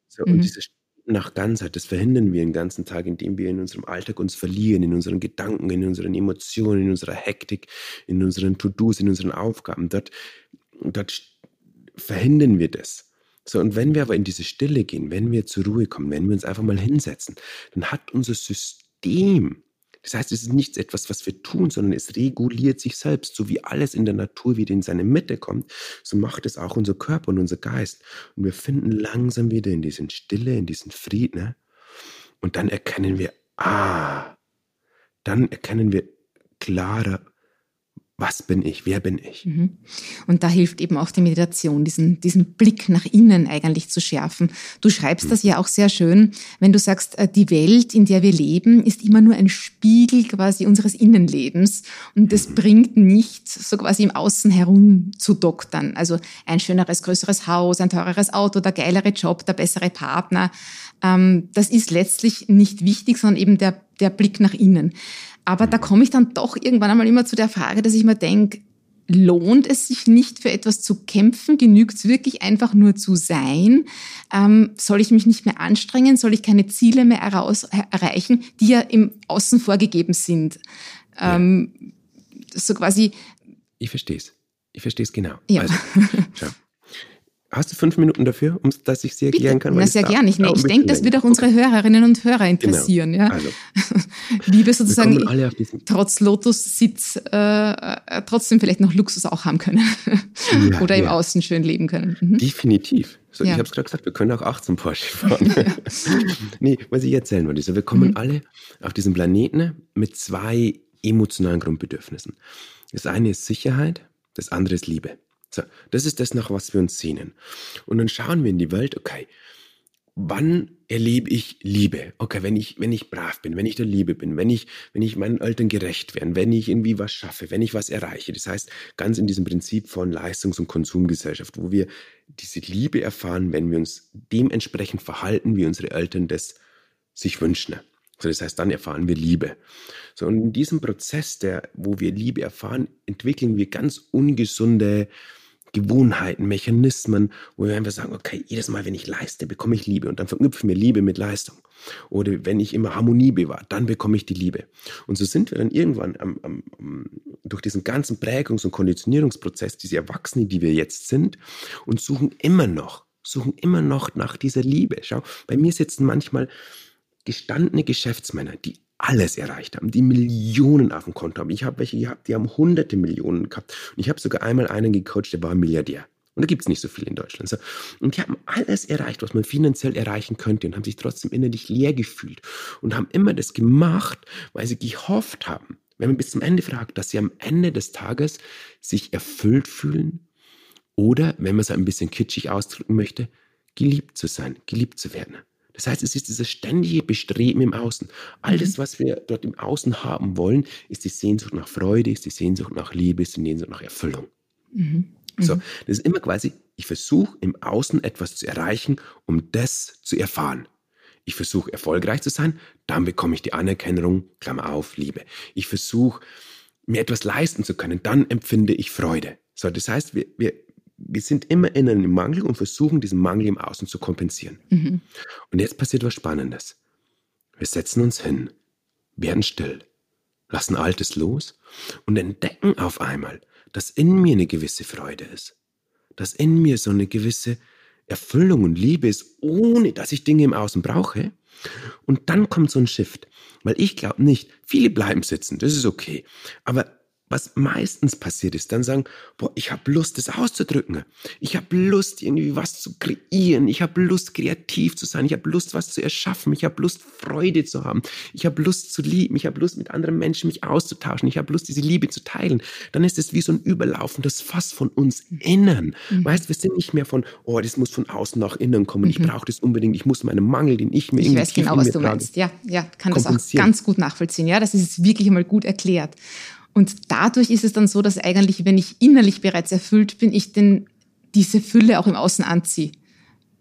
So, mhm. Und dieses nach Ganzheit, das verhindern wir den ganzen Tag, indem wir in unserem Alltag uns verlieren, in unseren Gedanken, in unseren Emotionen, in unserer Hektik, in unseren To-Dos, in unseren Aufgaben. Dort, dort verhindern wir das. So, und wenn wir aber in diese Stille gehen, wenn wir zur Ruhe kommen, wenn wir uns einfach mal hinsetzen, dann hat unser System, das heißt, es ist nichts etwas, was wir tun, sondern es reguliert sich selbst. So wie alles in der Natur wieder in seine Mitte kommt, so macht es auch unser Körper und unser Geist. Und wir finden langsam wieder in diesen Stille, in diesen Frieden. Ne? Und dann erkennen wir, ah, dann erkennen wir klarer, was bin ich, wer bin ich? Mhm. Und da hilft eben auch die Meditation, diesen, diesen Blick nach innen eigentlich zu schärfen. Du schreibst mhm. das ja auch sehr schön, wenn du sagst, äh, die Welt, in der wir leben, ist immer nur ein Spiegel quasi unseres Innenlebens und das mhm. bringt nicht so quasi im Außen herum zu doktern. Also ein schöneres, größeres Haus, ein teureres Auto, der geilere Job, der bessere Partner. Ähm, das ist letztlich nicht wichtig, sondern eben der, der Blick nach innen. Aber da komme ich dann doch irgendwann einmal immer zu der Frage, dass ich mir denke, lohnt es sich nicht für etwas zu kämpfen? Genügt es wirklich einfach nur zu sein? Ähm, soll ich mich nicht mehr anstrengen? Soll ich keine Ziele mehr heraus, erreichen, die ja im Außen vorgegeben sind? Ähm, ja. So quasi. Ich verstehe es. Ich verstehe es genau. Ja. Also. Hast du fünf Minuten dafür, um dass ich sie erklären kann? Na, sehr gerne. Ich, ich denke, das wird auch unsere Hörerinnen und Hörer interessieren. Genau. Ja? Also, Wie wir sozusagen wir trotz Lotus-Sitz äh, äh, trotzdem vielleicht noch Luxus auch haben können. Ja, Oder im ja. Außen schön leben können. Mhm. Definitiv. So, ja. Ich habe es gerade gesagt, wir können auch 18 Porsche fahren. nee, was ich erzählen wollte, ist, wir kommen mhm. alle auf diesem Planeten mit zwei emotionalen Grundbedürfnissen. Das eine ist Sicherheit, das andere ist Liebe. So, das ist das, nach was wir uns sehnen. Und dann schauen wir in die Welt, okay, wann erlebe ich Liebe? Okay, wenn ich, wenn ich brav bin, wenn ich der Liebe bin, wenn ich, wenn ich meinen Eltern gerecht werde, wenn ich irgendwie was schaffe, wenn ich was erreiche. Das heißt, ganz in diesem Prinzip von Leistungs- und Konsumgesellschaft, wo wir diese Liebe erfahren, wenn wir uns dementsprechend verhalten, wie unsere Eltern das sich wünschen. So, das heißt, dann erfahren wir Liebe. So, und in diesem Prozess, der, wo wir Liebe erfahren, entwickeln wir ganz ungesunde Gewohnheiten, Mechanismen, wo wir einfach sagen, okay, jedes Mal, wenn ich leiste, bekomme ich Liebe und dann verknüpfen wir Liebe mit Leistung. Oder wenn ich immer Harmonie bewahre, dann bekomme ich die Liebe. Und so sind wir dann irgendwann am, am, durch diesen ganzen Prägungs- und Konditionierungsprozess, diese Erwachsenen, die wir jetzt sind, und suchen immer noch, suchen immer noch nach dieser Liebe. Schau, bei mir sitzen manchmal gestandene Geschäftsmänner, die alles erreicht haben, die Millionen auf dem Konto haben. Ich habe welche gehabt, die haben hunderte Millionen gehabt. Und ich habe sogar einmal einen gecoacht, der war Milliardär. Und da gibt es nicht so viel in Deutschland. So. Und die haben alles erreicht, was man finanziell erreichen könnte und haben sich trotzdem innerlich leer gefühlt und haben immer das gemacht, weil sie gehofft haben, wenn man bis zum Ende fragt, dass sie am Ende des Tages sich erfüllt fühlen oder, wenn man es ein bisschen kitschig ausdrücken möchte, geliebt zu sein, geliebt zu werden. Das heißt, es ist dieses ständige Bestreben im Außen. All das, mhm. was wir dort im Außen haben wollen, ist die Sehnsucht nach Freude, ist die Sehnsucht nach Liebe, ist die Sehnsucht nach Erfüllung. Mhm. So, mhm. das ist immer quasi, ich versuche im Außen etwas zu erreichen, um das zu erfahren. Ich versuche erfolgreich zu sein, dann bekomme ich die Anerkennung, Klammer auf, Liebe. Ich versuche mir etwas leisten zu können, dann empfinde ich Freude. So, das heißt, wir, wir wir sind immer in einem Mangel und versuchen, diesen Mangel im Außen zu kompensieren. Mhm. Und jetzt passiert was Spannendes. Wir setzen uns hin, werden still, lassen Altes los und entdecken auf einmal, dass in mir eine gewisse Freude ist. Dass in mir so eine gewisse Erfüllung und Liebe ist, ohne dass ich Dinge im Außen brauche. Und dann kommt so ein Shift. Weil ich glaube nicht, viele bleiben sitzen, das ist okay. Aber was meistens passiert ist, dann sagen, boah, ich habe Lust, das auszudrücken. Ich habe Lust, irgendwie was zu kreieren. Ich habe Lust, kreativ zu sein. Ich habe Lust, was zu erschaffen. Ich habe Lust, Freude zu haben. Ich habe Lust zu lieben. Ich habe Lust, mit anderen Menschen mich auszutauschen. Ich habe Lust, diese Liebe zu teilen. Dann ist es wie so ein überlaufendes Fass von uns innen. Mhm. Weißt, wir sind nicht mehr von, oh, das muss von außen nach innen kommen. Mhm. Ich brauche das unbedingt. Ich muss meinen Mangel, den ich mir Ich weiß genau, was du meinst. Ja, ja, kann das auch ganz gut nachvollziehen. Ja, das ist wirklich einmal gut erklärt. Und dadurch ist es dann so, dass eigentlich, wenn ich innerlich bereits erfüllt bin, ich denn diese Fülle auch im Außen anziehe.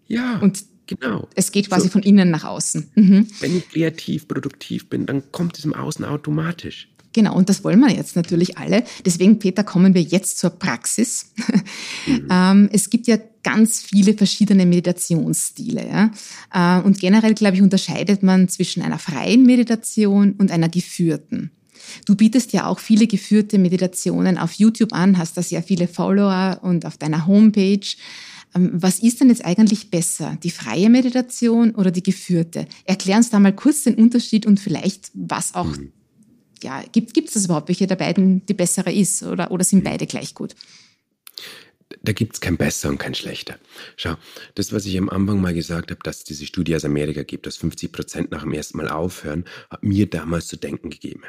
Ja. Und genau. Es geht quasi so, von innen nach außen. Mhm. Wenn ich kreativ, produktiv bin, dann kommt es im Außen automatisch. Genau, und das wollen wir jetzt natürlich alle. Deswegen, Peter, kommen wir jetzt zur Praxis. Mhm. ähm, es gibt ja ganz viele verschiedene Meditationsstile. Ja? Äh, und generell, glaube ich, unterscheidet man zwischen einer freien Meditation und einer geführten. Du bietest ja auch viele geführte Meditationen auf YouTube an, hast da sehr viele Follower und auf deiner Homepage. Ähm, was ist denn jetzt eigentlich besser, die freie Meditation oder die geführte? Erklär uns da mal kurz den Unterschied und vielleicht, was auch, mhm. ja, gibt es das überhaupt, welche der beiden die bessere ist oder, oder sind beide gleich gut? Da gibt es kein besser und kein schlechter. Schau, das, was ich am Anfang mal gesagt habe, dass es diese Studie aus Amerika gibt, dass 50 Prozent nach dem ersten Mal aufhören, hat mir damals zu denken gegeben.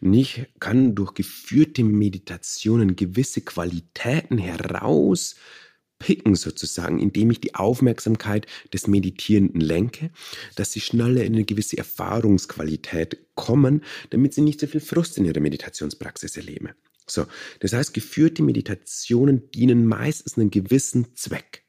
Und ich kann durch geführte Meditationen gewisse Qualitäten herauspicken, sozusagen, indem ich die Aufmerksamkeit des Meditierenden lenke, dass sie schneller in eine gewisse Erfahrungsqualität kommen, damit sie nicht so viel Frust in ihrer Meditationspraxis erleben. So, das heißt, geführte Meditationen dienen meistens einem gewissen Zweck.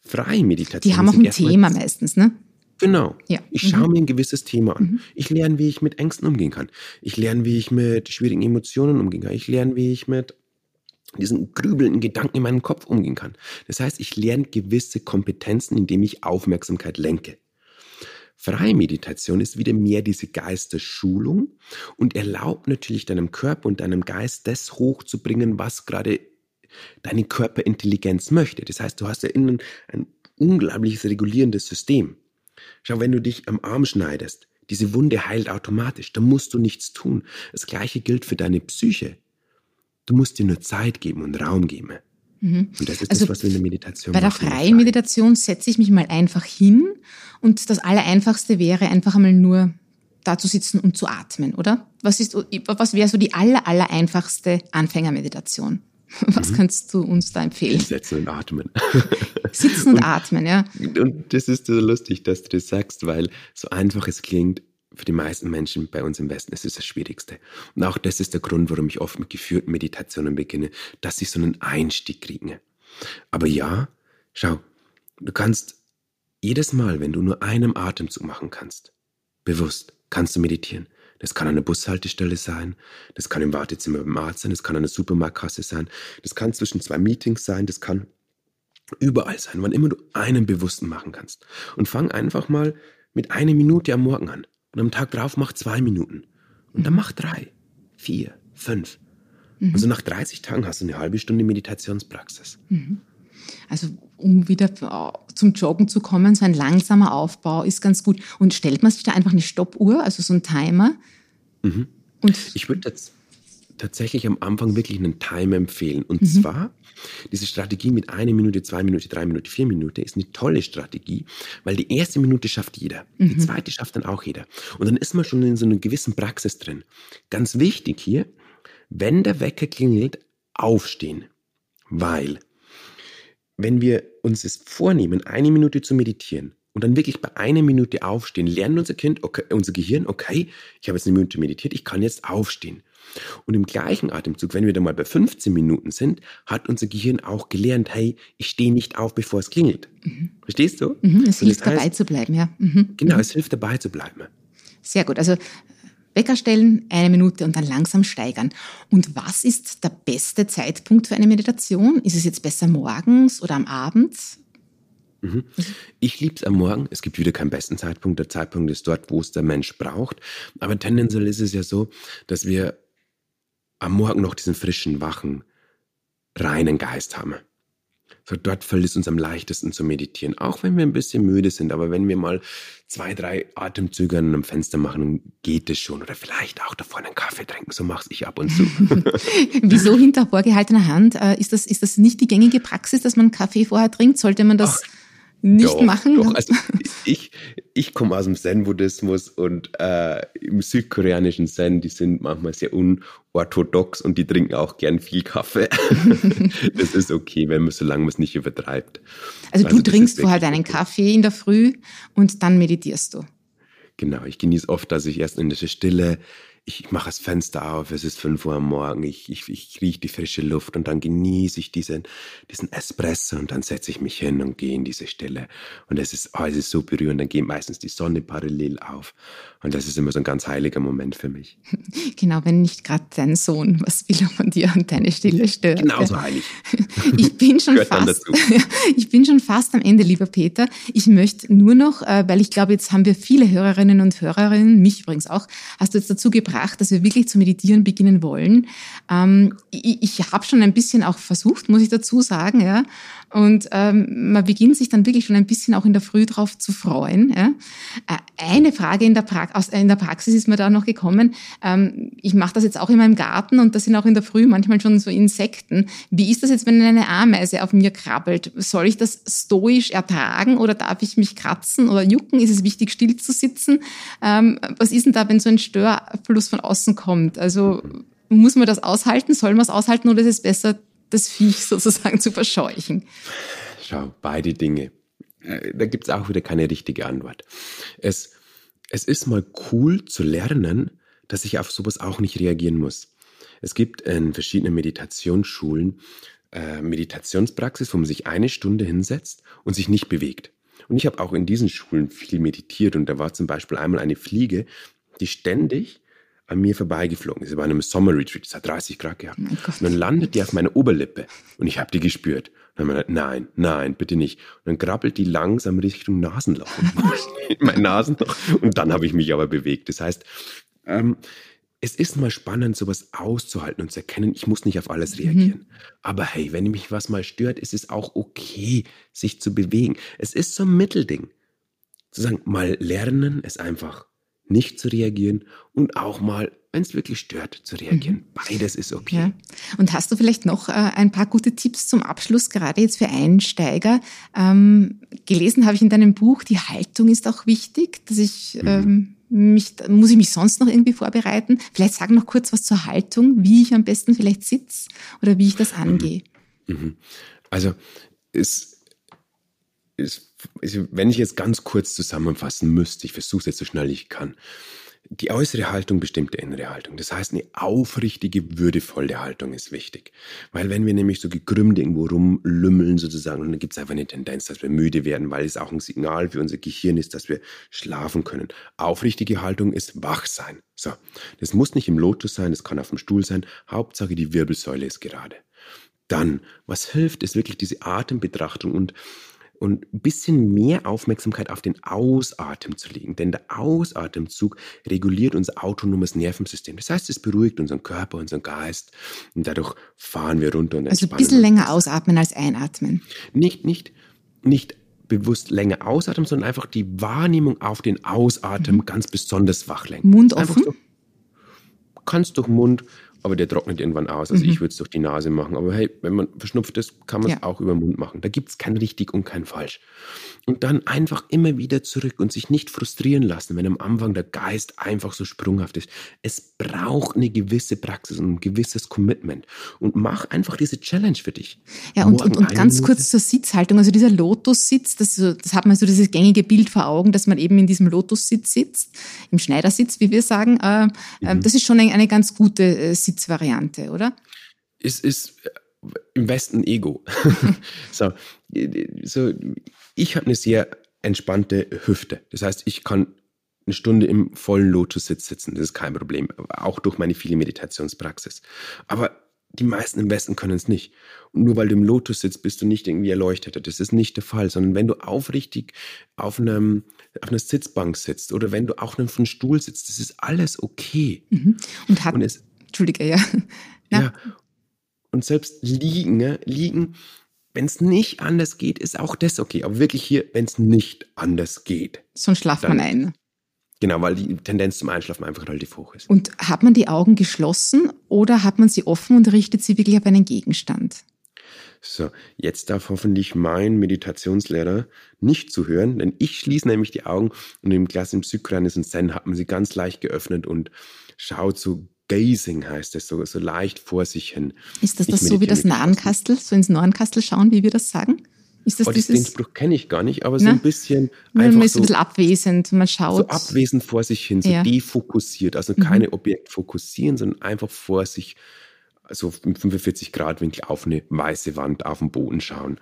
Freie Meditationen. Die haben auch ein Thema meistens, ne? Genau. Ja. Ich schaue mhm. mir ein gewisses Thema an. Mhm. Ich lerne, wie ich mit Ängsten umgehen kann. Ich lerne, wie ich mit schwierigen Emotionen umgehen kann. Ich lerne, wie ich mit diesen grübelnden Gedanken in meinem Kopf umgehen kann. Das heißt, ich lerne gewisse Kompetenzen, indem ich Aufmerksamkeit lenke. Freie Meditation ist wieder mehr diese Geistesschulung und erlaubt natürlich deinem Körper und deinem Geist das hochzubringen, was gerade deine Körperintelligenz möchte. Das heißt, du hast ja innen ein unglaubliches regulierendes System. Schau, wenn du dich am Arm schneidest, diese Wunde heilt automatisch, da musst du nichts tun. Das gleiche gilt für deine Psyche. Du musst dir nur Zeit geben und Raum geben. Mhm. Und das ist also das, was wir in der Meditation Bei der freien Meditation setze ich mich mal einfach hin und das Allereinfachste wäre einfach einmal nur da zu sitzen und zu atmen, oder? Was ist, was wäre so die aller, aller einfachste Anfängermeditation? Was mhm. kannst du uns da empfehlen? Sitzen und atmen. Sitzen und, und, atmen, ja. Und das ist so lustig, dass du das sagst, weil so einfach es klingt, für die meisten Menschen bei uns im Westen ist es das Schwierigste. Und auch das ist der Grund, warum ich oft mit geführten Meditationen beginne, dass sie so einen Einstieg kriegen. Aber ja, schau, du kannst jedes Mal, wenn du nur einen Atemzug machen kannst, bewusst, kannst du meditieren. Das kann eine Bushaltestelle sein, das kann im Wartezimmer beim Arzt sein, das kann eine Supermarktkasse sein, das kann zwischen zwei Meetings sein, das kann überall sein, wann immer du einen bewussten machen kannst. Und fang einfach mal mit einer Minute am Morgen an. Und am Tag drauf mach zwei Minuten. Und dann mach drei, vier, fünf. Mhm. Also nach 30 Tagen hast du eine halbe Stunde Meditationspraxis. Mhm. Also um wieder zum Joggen zu kommen, so ein langsamer Aufbau ist ganz gut. Und stellt man sich da einfach eine Stoppuhr, also so ein Timer? Mhm. Und ich würde jetzt tatsächlich am Anfang wirklich einen Timer empfehlen. Und mhm. zwar, diese Strategie mit einer Minute, zwei Minuten, drei Minuten, vier Minuten ist eine tolle Strategie, weil die erste Minute schafft jeder. Mhm. Die zweite schafft dann auch jeder. Und dann ist man schon in so einer gewissen Praxis drin. Ganz wichtig hier, wenn der Wecker klingelt, aufstehen. Weil, wenn wir uns es vornehmen, eine Minute zu meditieren, und dann wirklich bei einer Minute aufstehen, lernen unser Kind, okay, unser Gehirn, okay, ich habe jetzt eine Minute meditiert, ich kann jetzt aufstehen. Und im gleichen Atemzug, wenn wir dann mal bei 15 Minuten sind, hat unser Gehirn auch gelernt, hey, ich stehe nicht auf, bevor es klingelt. Mhm. Verstehst du? Mhm, es hilft heißt, dabei zu bleiben, ja. Mhm. Genau, mhm. es hilft dabei zu bleiben. Sehr gut. Also Wecker stellen, eine Minute und dann langsam steigern. Und was ist der beste Zeitpunkt für eine Meditation? Ist es jetzt besser morgens oder am Abend? Mhm. Ich liebe es am Morgen. Es gibt wieder keinen besten Zeitpunkt. Der Zeitpunkt ist dort, wo es der Mensch braucht. Aber tendenziell ist es ja so, dass wir am Morgen noch diesen frischen, wachen, reinen Geist haben. So dort fällt es uns am leichtesten zu meditieren, auch wenn wir ein bisschen müde sind. Aber wenn wir mal zwei, drei Atemzüge an einem Fenster machen, geht es schon. Oder vielleicht auch davor einen Kaffee trinken, so mache ich ab und zu. Wieso hinter vorgehaltener Hand? Äh, ist das, ist das nicht die gängige Praxis, dass man Kaffee vorher trinkt? Sollte man das... Ach nicht doch, machen? Doch, also ich, ich komme aus dem Zen-Buddhismus und äh, im südkoreanischen Zen, die sind manchmal sehr unorthodox und die trinken auch gern viel Kaffee. das ist okay, wenn man, solange man es nicht übertreibt. Also, also du trinkst vorher deinen Kaffee in der Früh und dann meditierst du. Genau, ich genieße oft, dass ich erst in der Stille ich mache das Fenster auf, es ist 5 Uhr am Morgen, ich, ich, ich rieche die frische Luft und dann genieße ich diesen, diesen Espresso und dann setze ich mich hin und gehe in diese Stille. Und es ist, oh, es ist so berührend, dann geht meistens die Sonne parallel auf. Und das ist immer so ein ganz heiliger Moment für mich. Genau, wenn nicht gerade dein Sohn was will von dir und deine Stille stört. Genauso heilig. Ich bin schon fast, ich bin schon fast am Ende, lieber Peter. Ich möchte nur noch, äh, weil ich glaube, jetzt haben wir viele Hörerinnen und Hörerinnen, mich übrigens auch, hast du jetzt dazu gebracht, gebracht, dass wir wirklich zu meditieren beginnen wollen. Ähm, ich ich habe schon ein bisschen auch versucht, muss ich dazu sagen, ja. Und ähm, man beginnt sich dann wirklich schon ein bisschen auch in der Früh drauf zu freuen. Ja. Äh, eine Frage in der, pra aus, in der Praxis ist mir da noch gekommen. Ähm, ich mache das jetzt auch in meinem Garten und da sind auch in der Früh manchmal schon so Insekten. Wie ist das jetzt, wenn eine Ameise auf mir krabbelt? Soll ich das stoisch ertragen oder darf ich mich kratzen oder jucken? Ist es wichtig, still zu sitzen? Ähm, was ist denn da, wenn so ein Störfluss von außen kommt? Also muss man das aushalten? Soll man es aushalten oder ist es besser, das Viech sozusagen zu verscheuchen? Schau, beide Dinge. Äh, da gibt es auch wieder keine richtige Antwort. Es, es ist mal cool zu lernen, dass ich auf sowas auch nicht reagieren muss. Es gibt in verschiedenen Meditationsschulen äh, Meditationspraxis, wo man sich eine Stunde hinsetzt und sich nicht bewegt. Und ich habe auch in diesen Schulen viel meditiert und da war zum Beispiel einmal eine Fliege, die ständig an mir vorbeigeflogen ist. Sie war in einem Sommer Retreat, es hat 30 Grad gehabt. Oh und dann landet die auf meiner Oberlippe und ich habe die gespürt. Und dann habe ich gedacht, nein, nein, bitte nicht. Und dann krabbelt die langsam Richtung Nasenloch. mein Nasenloch. Und dann habe ich mich aber bewegt. Das heißt, ähm, es ist mal spannend, sowas auszuhalten und zu erkennen, ich muss nicht auf alles mhm. reagieren. Mhm. Aber hey, wenn mich was mal stört, ist es auch okay, sich zu bewegen. Es ist so ein Mittelding. Zu sagen, mal lernen, es einfach nicht zu reagieren und auch mal, wenn es wirklich stört, zu reagieren. Mhm. Beides ist okay. Ja. Und hast du vielleicht noch äh, ein paar gute Tipps zum Abschluss, gerade jetzt für Einsteiger? Ähm, gelesen habe ich in deinem Buch, die Haltung ist auch wichtig, dass ich mhm. ähm, mich, muss ich mich sonst noch irgendwie vorbereiten? Vielleicht sag noch kurz was zur Haltung, wie ich am besten vielleicht sitze oder wie ich das mhm. angehe. Mhm. Also es, es, wenn ich jetzt ganz kurz zusammenfassen müsste, ich versuche es jetzt so schnell ich kann, die äußere Haltung bestimmt die innere Haltung. Das heißt, eine aufrichtige, würdevolle Haltung ist wichtig. Weil wenn wir nämlich so gekrümmt irgendwo rumlümmeln sozusagen, dann gibt es einfach eine Tendenz, dass wir müde werden, weil es auch ein Signal für unser Gehirn ist, dass wir schlafen können. Aufrichtige Haltung ist wach sein. So, das muss nicht im Lotus sein, das kann auf dem Stuhl sein. Hauptsache die Wirbelsäule ist gerade. Dann, was hilft, ist wirklich diese Atembetrachtung und und ein bisschen mehr Aufmerksamkeit auf den Ausatmen zu legen. Denn der Ausatemzug reguliert unser autonomes Nervensystem. Das heißt, es beruhigt unseren Körper, unseren Geist und dadurch fahren wir runter und Also ein bisschen länger ausatmen als einatmen. Nicht, nicht, nicht bewusst länger ausatmen, sondern einfach die Wahrnehmung auf den Ausatmen mhm. ganz besonders wach lenken. Mund offen? So, kannst durch Mund aber der trocknet irgendwann aus. Also mhm. ich würde es durch die Nase machen. Aber hey, wenn man verschnupft ist, kann man es ja. auch über den Mund machen. Da gibt es kein richtig und kein falsch. Und dann einfach immer wieder zurück und sich nicht frustrieren lassen, wenn am Anfang der Geist einfach so sprunghaft ist. Es braucht eine gewisse Praxis und ein gewisses Commitment. Und mach einfach diese Challenge für dich. Ja, und, und, und ganz Minute. kurz zur Sitzhaltung. Also dieser Lotus-Sitz, das, das hat man so dieses gängige Bild vor Augen, dass man eben in diesem Lotus-Sitz sitzt, im Schneidersitz, wie wir sagen. Äh, äh mhm. Das ist schon eine, ganz gute äh, Sitzvariante, oder? Es ist äh, im Westen Ego. so, so, ich habe eine sehr entspannte Hüfte. Das heißt, ich kann eine Stunde im vollen Lotus-Sitz sitzen. Das ist kein Problem. Auch durch meine viele Meditationspraxis. Aber die meisten im Westen können es nicht. Und nur weil du im Lotus sitzt, bist du nicht irgendwie erleuchtet. Das ist nicht der Fall, sondern wenn du aufrichtig auf, einem, auf einer Sitzbank sitzt oder wenn du auch auf einem Stuhl sitzt, das ist alles okay. Mhm. Und hat, Und es, Entschuldige, ja. Na? Ja. Und selbst liegen, ne? liegen, wenn es nicht anders geht, ist auch das okay. Aber wirklich hier, wenn es nicht anders geht. Sonst schlaft man ein. Genau, weil die Tendenz zum Einschlafen einfach relativ hoch ist. Und hat man die Augen geschlossen oder hat man sie offen und richtet sie wirklich auf einen Gegenstand? So, jetzt darf hoffentlich mein Meditationslehrer nicht zuhören, denn ich schließe nämlich die Augen und im klassischen Psychoanalyse und Zen hat man sie ganz leicht geöffnet und schaut so Gazing heißt es, so, so leicht vor sich hin. Ist das das so wie das Nahenkastel, so ins Nahenkastel schauen, wie wir das sagen? Ist das oh, dieses? Den Spruch kenne ich gar nicht, aber so Na? ein bisschen einfach man ist so, ein bisschen abwesend, man schaut. So abwesend vor sich hin, so ja. defokussiert, also mhm. keine Objekt fokussieren, sondern einfach vor sich, also im 45 Grad Winkel auf eine weiße Wand auf den Boden schauen.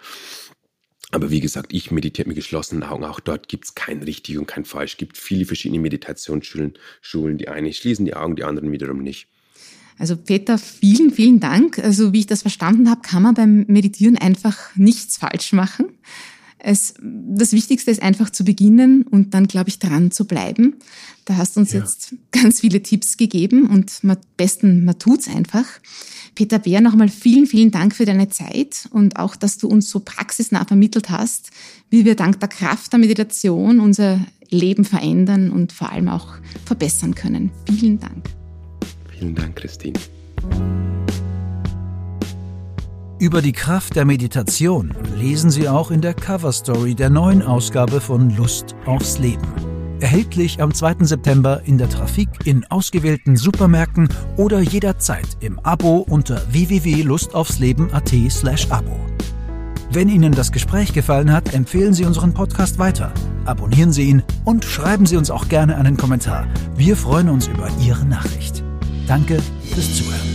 Aber wie gesagt, ich meditiere mit geschlossenen Augen. Auch dort gibt es kein richtig und kein falsch. Es gibt viele verschiedene Meditationsschulen. Schulen. Die einen schließen die Augen, die anderen wiederum nicht. Also Peter, vielen, vielen Dank. Also wie ich das verstanden habe, kann man beim Meditieren einfach nichts falsch machen. Es, das Wichtigste ist einfach zu beginnen und dann, glaube ich, dran zu bleiben. Da hast du uns ja. jetzt ganz viele Tipps gegeben und am besten, man tut's einfach. Peter Bär, nochmal vielen, vielen Dank für deine Zeit und auch, dass du uns so praxisnah vermittelt hast, wie wir dank der Kraft der Meditation unser Leben verändern und vor allem auch verbessern können. Vielen Dank. Vielen Dank, Christine. Über die Kraft der Meditation lesen Sie auch in der Coverstory der neuen Ausgabe von Lust aufs Leben. Erhältlich am 2. September in der Trafik, in ausgewählten Supermärkten oder jederzeit im Abo unter www.lustaufsleben.at slash Abo. Wenn Ihnen das Gespräch gefallen hat, empfehlen Sie unseren Podcast weiter, abonnieren Sie ihn und schreiben Sie uns auch gerne einen Kommentar. Wir freuen uns über Ihre Nachricht. Danke fürs Zuhören.